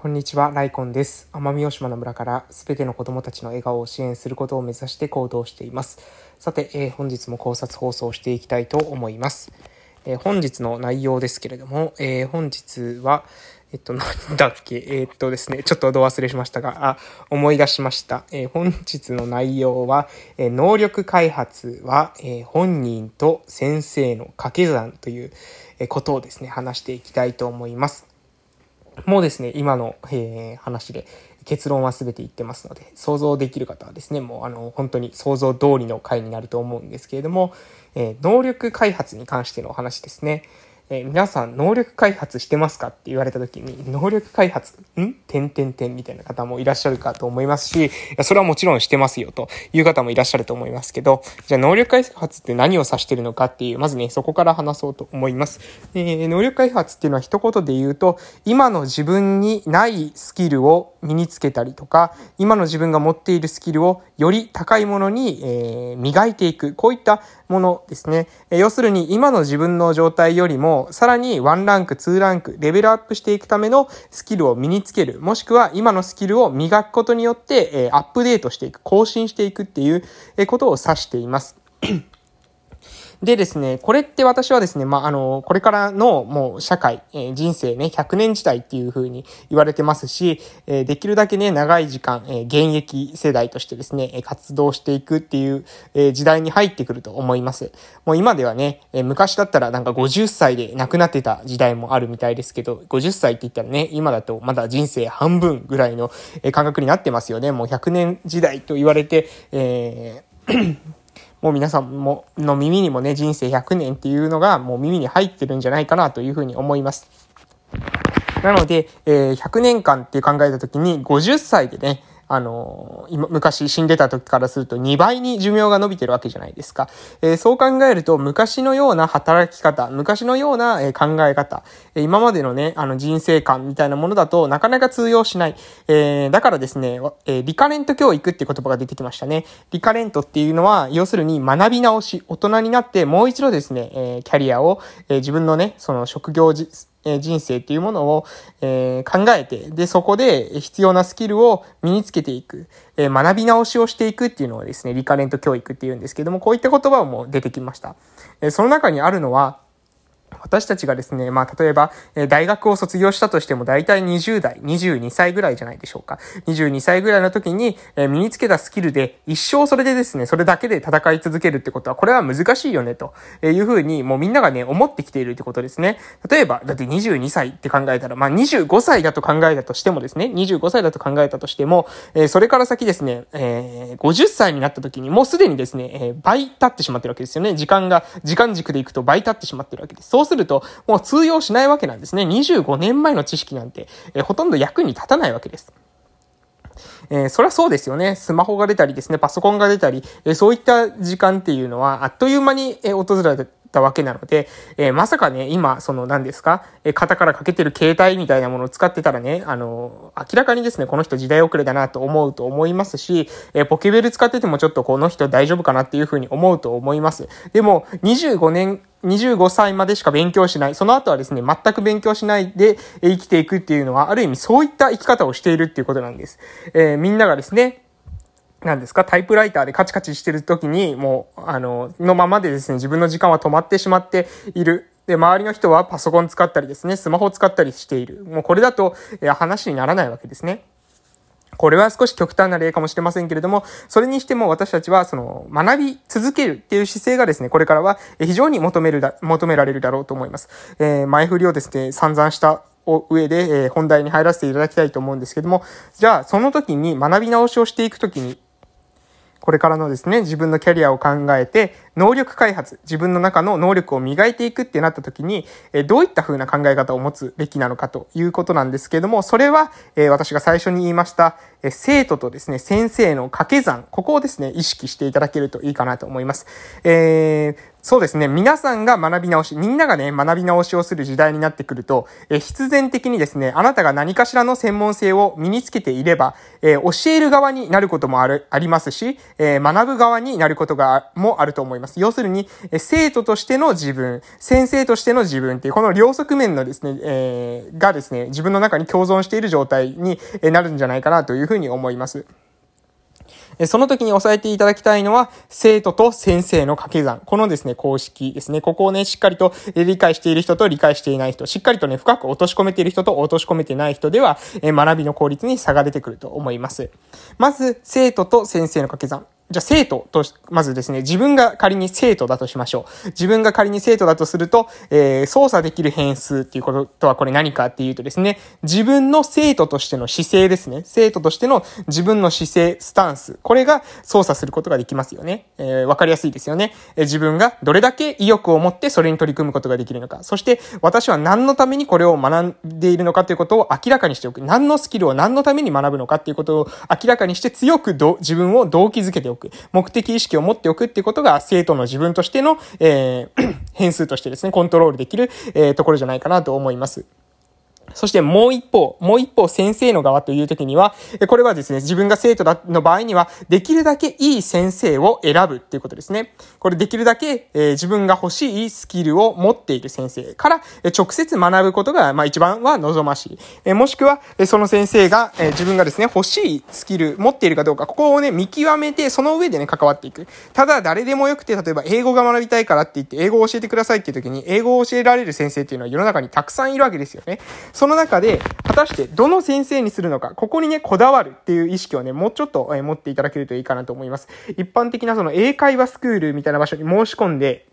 こんにちは、ライコンです。奄美大島の村からすべての子供たちの笑顔を支援することを目指して行動しています。さて、えー、本日も考察放送していきたいと思います。えー、本日の内容ですけれども、えー、本日は、えっと、なんだっけ？えー、っとですね、ちょっとど忘れしましたが、あ、思い出しました。え本日の内容は、え能力開発は、え本人と先生の掛け算ということをですね、話していきたいと思います。もうですね、今の、えー、話で結論は全て言ってますので、想像できる方はですね、もうあの、本当に想像通りの回になると思うんですけれども、えー、能力開発に関してのお話ですね。えー、皆さん能力開発してますかって言われた時に、能力開発ん？点点点みたいな方もいらっしゃるかと思いますし、それはもちろんしてますよという方もいらっしゃると思いますけど、じゃあ能力開発って何を指してるのかっていう、まずね、そこから話そうと思います。えー、能力開発っていうのは一言で言うと、今の自分にないスキルを身につけたりとか、今の自分が持っているスキルをより高いものに、えー、磨いていく。こういったものですね。えー、要するに今の自分の状態よりもさらに1ランク、2ランク、レベルアップしていくためのスキルを身につける。もしくは今のスキルを磨くことによって、えアップデートしていく、更新していくっていうことを指しています。でですね、これって私はですね、まあ、あの、これからのもう社会、えー、人生ね、100年時代っていう風に言われてますし、えー、できるだけね、長い時間、えー、現役世代としてですね、活動していくっていう、え時代に入ってくると思います。もう今ではね、え昔だったらなんか50歳で亡くなってた時代もあるみたいですけど、50歳って言ったらね、今だとまだ人生半分ぐらいの感覚になってますよね。もう100年時代と言われて、えーもう皆さんも、の耳にもね、人生100年っていうのがもう耳に入ってるんじゃないかなというふうに思います。なので、えー、100年間って考えた時に50歳でね、あの、今、昔死んでた時からすると2倍に寿命が伸びてるわけじゃないですか。えー、そう考えると、昔のような働き方、昔のような、え考え方、え今までのね、あの人生観みたいなものだとなかなか通用しない。えー、だからですね、えリカレント教育っていう言葉が出てきましたね。リカレントっていうのは、要するに学び直し、大人になってもう一度ですね、えキャリアを、え自分のね、その職業え人生っていうものを、え考えて、で、そこで必要なスキルを身につけていく、え学び直しをしていくっていうのをですね、リカレント教育っていうんですけども、こういった言葉も出てきました。えその中にあるのは、私たちがですね、まあ、例えば、え大学を卒業したとしても、大体20代、22歳ぐらいじゃないでしょうか。22歳ぐらいの時に、え身につけたスキルで、一生それでですね、それだけで戦い続けるってことは、これは難しいよね、というふうに、もうみんながね、思ってきているってことですね。例えば、だって22歳って考えたら、まあ、25歳だと考えたとしてもですね、25歳だと考えたとしても、えそれから先ですね、えー、50歳になった時に、もうすでにですね、え倍経ってしまってるわけですよね。時間が、時間軸でいくと倍経ってしまってるわけです。そうすると、もう通用しないわけなんですね。25年前の知識なんて、えほとんど役に立たないわけです。えー、そりゃそうですよね。スマホが出たりですね、パソコンが出たり、えー、そういった時間っていうのは、あっという間に、えー、訪れたわけなので、えー、まさかね、今、その何ですか、えー、肩からかけてる携帯みたいなものを使ってたらね、あのー、明らかにですね、この人時代遅れだなと思うと思いますし、えポケベル使っててもちょっとこの人大丈夫かなっていうふうに思うと思います。でも、25年、25歳までしか勉強しない。その後はですね、全く勉強しないで生きていくっていうのは、ある意味そういった生き方をしているっていうことなんです。えみんながですね、なんですか、タイプライターでカチカチしてる時に、もう、あの、のままでですね、自分の時間は止まってしまっている。で、周りの人はパソコン使ったりですね、スマホを使ったりしている。もうこれだと、え話にならないわけですね。これは少し極端な例かもしれませんけれども、それにしても私たちは、その、学び続けるっていう姿勢がですね、これからは非常に求めるだ、求められるだろうと思います。えー、前振りをですね、散々した上で、えー、本題に入らせていただきたいと思うんですけども、じゃあ、その時に学び直しをしていく時に、これからのですね、自分のキャリアを考えて、能力開発、自分の中の能力を磨いていくってなった時に、えどういった風な考え方を持つべきなのかということなんですけれども、それは、え私が最初に言いました、え生徒とですね、先生の掛け算、ここをですね、意識していただけるといいかなと思います。えー、そうですね。皆さんが学び直し、みんながね、学び直しをする時代になってくると、え必然的にですね、あなたが何かしらの専門性を身につけていれば、え、教える側になることもある、ありますし、え、学ぶ側になることが、もあると思います。要するに、え生徒としての自分、先生としての自分っていう、この両側面のですね、えー、がですね、自分の中に共存している状態になるんじゃないかなというふうに思います。その時に押さえていただきたいのは、生徒と先生の掛け算。このですね、公式ですね。ここをね、しっかりと理解している人と理解していない人、しっかりとね、深く落とし込めている人と落とし込めてない人では、学びの効率に差が出てくると思います。まず、生徒と先生の掛け算。じゃあ生徒と、まずですね、自分が仮に生徒だとしましょう。自分が仮に生徒だとすると、えー、操作できる変数っていうこととはこれ何かっていうとですね、自分の生徒としての姿勢ですね。生徒としての自分の姿勢、スタンス。これが操作することができますよね。えー、わかりやすいですよね、えー。自分がどれだけ意欲を持ってそれに取り組むことができるのか。そして、私は何のためにこれを学んでいるのかということを明らかにしておく。何のスキルを何のために学ぶのかっていうことを明らかにして強く自分を動機づけておく。目的意識を持っておくっていうことが、生徒の自分としての、えー、変数としてですね、コントロールできる、えー、ところじゃないかなと思います。そしてもう一方、もう一方先生の側という時には、これはですね、自分が生徒の場合には、できるだけいい先生を選ぶっていうことですね。これできるだけ、えー、自分が欲しいスキルを持っている先生から、え直接学ぶことが、まあ一番は望ましい。え、もしくは、えその先生が、え自分がですね、欲しいスキル持っているかどうか、ここをね、見極めて、その上でね、関わっていく。ただ、誰でもよくて、例えば英語が学びたいからって言って、英語を教えてくださいっていう時に、英語を教えられる先生っていうのは世の中にたくさんいるわけですよね。その中で、果たしてどの先生にするのか、ここにね、こだわるっていう意識をね、もうちょっと、え持っていただけるといいかなと思います。一般的なその英会話スクールみたいな場所に申し込んで、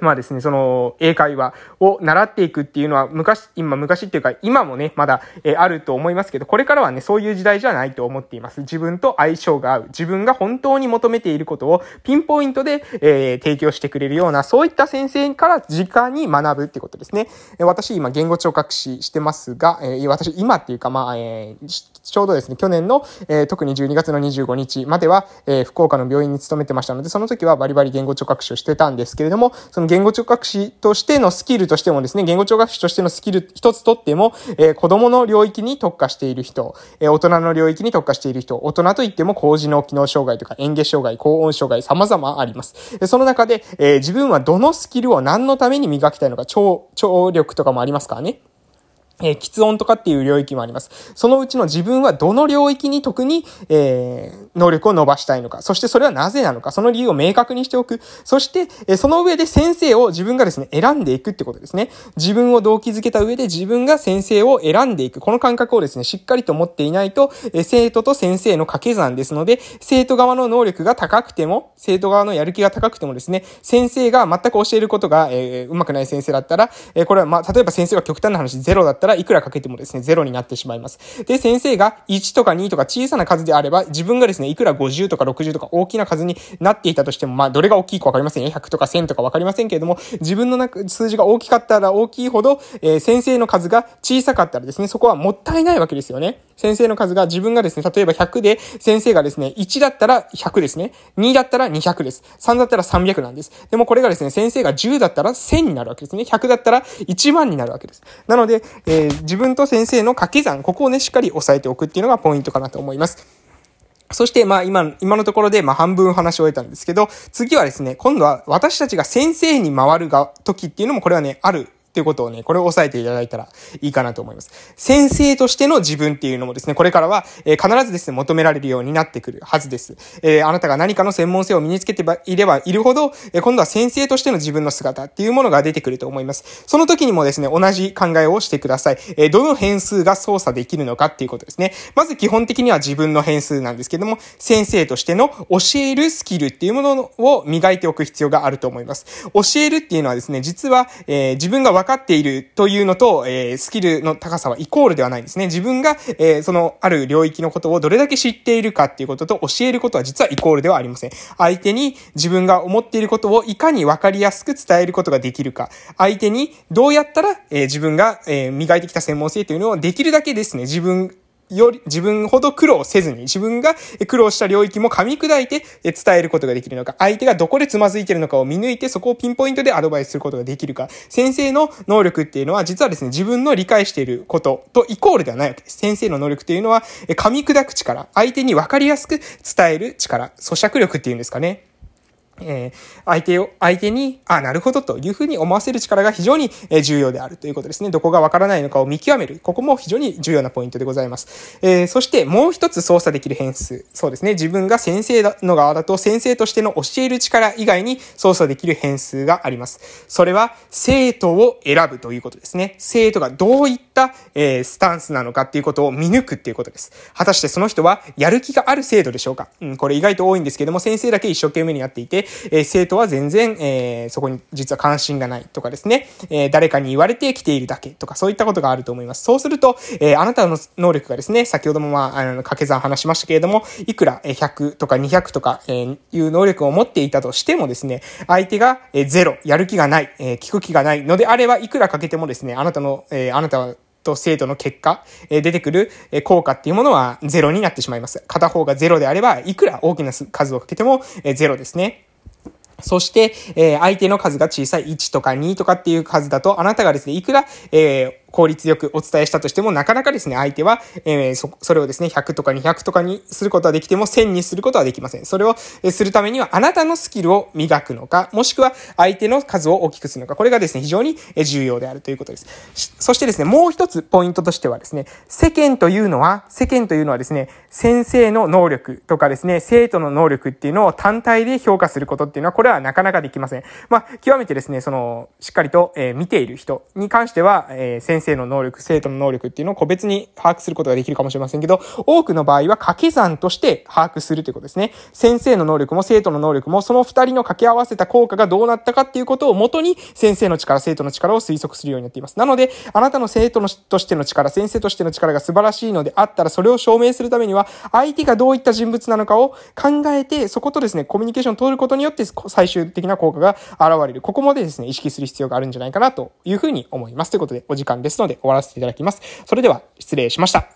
まあですね、その、英会話を習っていくっていうのは、昔、今、昔っていうか、今もね、まだ、えあると思いますけど、これからはね、そういう時代じゃないと思っています。自分と相性が合う。自分が本当に求めていることを、ピンポイントで、えー、提供してくれるような、そういった先生から直に学ぶってことですね。え私、今、言語聴覚士してますが、えー、私、今っていうか、まあ、えー、ちょうどですね、去年の、えー、特に12月の25日までは、えー、福岡の病院に勤めてましたので、その時はバリバリ言語聴覚士をしてたんですけれども、そのの言語聴覚士としてのスキルとしてもですね、言語聴覚士としてのスキル一つとっても、えー、子供の領域に特化している人、えー、大人の領域に特化している人、大人といっても高次脳機能障害とか嚥下障害、高音障害、様々あります。その中で、えー、自分はどのスキルを何のために磨きたいのか、聴、聴力とかもありますからね。えー、喫音とかっていう領域もあります。そのうちの自分はどの領域に特に、えー、能力を伸ばしたいのか。そしてそれはなぜなのか。その理由を明確にしておく。そして、えー、その上で先生を自分がですね、選んでいくってことですね。自分を動機づけた上で自分が先生を選んでいく。この感覚をですね、しっかりと持っていないと、えー、生徒と先生の掛け算ですので、生徒側の能力が高くても、生徒側のやる気が高くてもですね、先生が全く教えることが、えー、うまくない先生だったら、えー、これはまあ、例えば先生が極端な話ゼロだったら、いくらかけてもですね、ゼロになってしまいます。で、先生が1とか2とか小さな数であれば、自分がですね、いくら50とか60とか大きな数になっていたとしても、まあ、どれが大きいかわかりませんよ。100とか1000とかわかりませんけれども、自分の、数字が大きかったら大きいほど、えー、先生の数が小さかったらですね、そこはもったいないわけですよね。先生の数が自分がですね、例えば100で、先生がですね、1だったら100ですね。2だったら200です。3だったら300なんです。でもこれがですね、先生が10だったら1000になるわけですね。100だったら1万になるわけです。なので、ー、自分と先生の掛け算、ここをね、しっかり押さえておくっていうのがポイントかなと思います。そして、まあ今、今のところで、まあ半分話を終えたんですけど、次はですね、今度は私たちが先生に回るが、時っていうのもこれはね、あるっていうことをね、これを押さえていただいたらいいかなと思います。先生としての自分っていうのもですね、これからは、え、必ずですね、求められるようになってくるはずです。え、あなたが何かの専門性を身につけていればいるほど、え、今度は先生としての自分の姿っていうものが出てくると思います。その時にもですね、同じ考えをしてください。えどの変数が操作できるのかっていうことですね。まず基本的には自分の変数なんですけども、先生としての教えるスキルっていうものを磨いておく必要があると思います。教えるっていうのはですね、実は、え自分が分かっているというのと、えー、スキルの高さはイコールではないんですね。自分が、えー、その、ある領域のことをどれだけ知っているかっていうことと教えることは実はイコールではありません。相手に自分が思っていることをいかに分かりやすく伝えることができるか。相手にどうやったら、えー、自分が、え、磨いてきた専門性というのをできるだけですね、自分より、自分ほど苦労せずに、自分が苦労した領域も噛み砕いて伝えることができるのか、相手がどこでつまずいてるのかを見抜いて、そこをピンポイントでアドバイスすることができるか。先生の能力っていうのは、実はですね、自分の理解していることとイコールではないわけです。先生の能力っていうのは、噛み砕く力、相手に分かりやすく伝える力、咀嚼力っていうんですかね。えー、相手を、相手に、あ、なるほどというふうに思わせる力が非常に重要であるということですね。どこがわからないのかを見極める。ここも非常に重要なポイントでございます。えー、そしてもう一つ操作できる変数。そうですね。自分が先生の側だと先生としての教える力以外に操作できる変数があります。それは生徒を選ぶということですね。生徒がどういった、えー、スタンスなのかっていうことを見抜くっていうことです。果たしてその人はやる気がある生徒でしょうか？うん、これ意外と多いんですけども、先生だけ一生懸命にやっていて、えー、生徒は全然、えー、そこに実は関心がないとかですね、えー、誰かに言われてきているだけとか、そういったことがあると思います。そうすると、えー、あなたの能力がですね、先ほどもまあ、あの、掛け算話しましたけれども、いくら100とか200とか、えー、いう能力を持っていたとしてもですね、相手が、えー、ゼロ、やる気がない、えー、聞く気がないのであれば、いくらかけてもですね、あなたの、えー、あなたはと精度の結果、え出てくる効果っていうものはゼロになってしまいます。片方がゼロであれば、いくら大きな数をかけてもゼロですね。そして、え相手の数が小さい1とか2とかっていう数だと、あなたがですね、いくら、え効率よくお伝えしたとしても、なかなかですね、相手は、えー、そ、それをですね、100とか200とかにすることはできても、1000にすることはできません。それを、えするためには、あなたのスキルを磨くのか、もしくは、相手の数を大きくするのか、これがですね、非常に重要であるということです。そしてですね、もう一つポイントとしてはですね、世間というのは、世間というのはですね、先生の能力とかですね、生徒の能力っていうのを単体で評価することっていうのは、これはなかなかできません。まあ、極めてですね、その、しっかりと、えー、見ている人に関しては、えー、先生生の能力、生徒の能力っていうのを個別に把握することができるかもしれませんけど、多くの場合は掛け算として把握するということですね。先生の能力も生徒の能力も、その二人の掛け合わせた効果がどうなったかっていうことをもとに、先生の力、生徒の力を推測するようになっています。なので、あなたの生徒のとしての力、先生としての力が素晴らしいのであったら、それを証明するためには、相手がどういった人物なのかを考えて、そことですね、コミュニケーションを取ることによって、最終的な効果が現れる。ここまでですね、意識する必要があるんじゃないかなというふうに思います。ということで、お時間ですですので終わらせていただきます。それでは、失礼しました。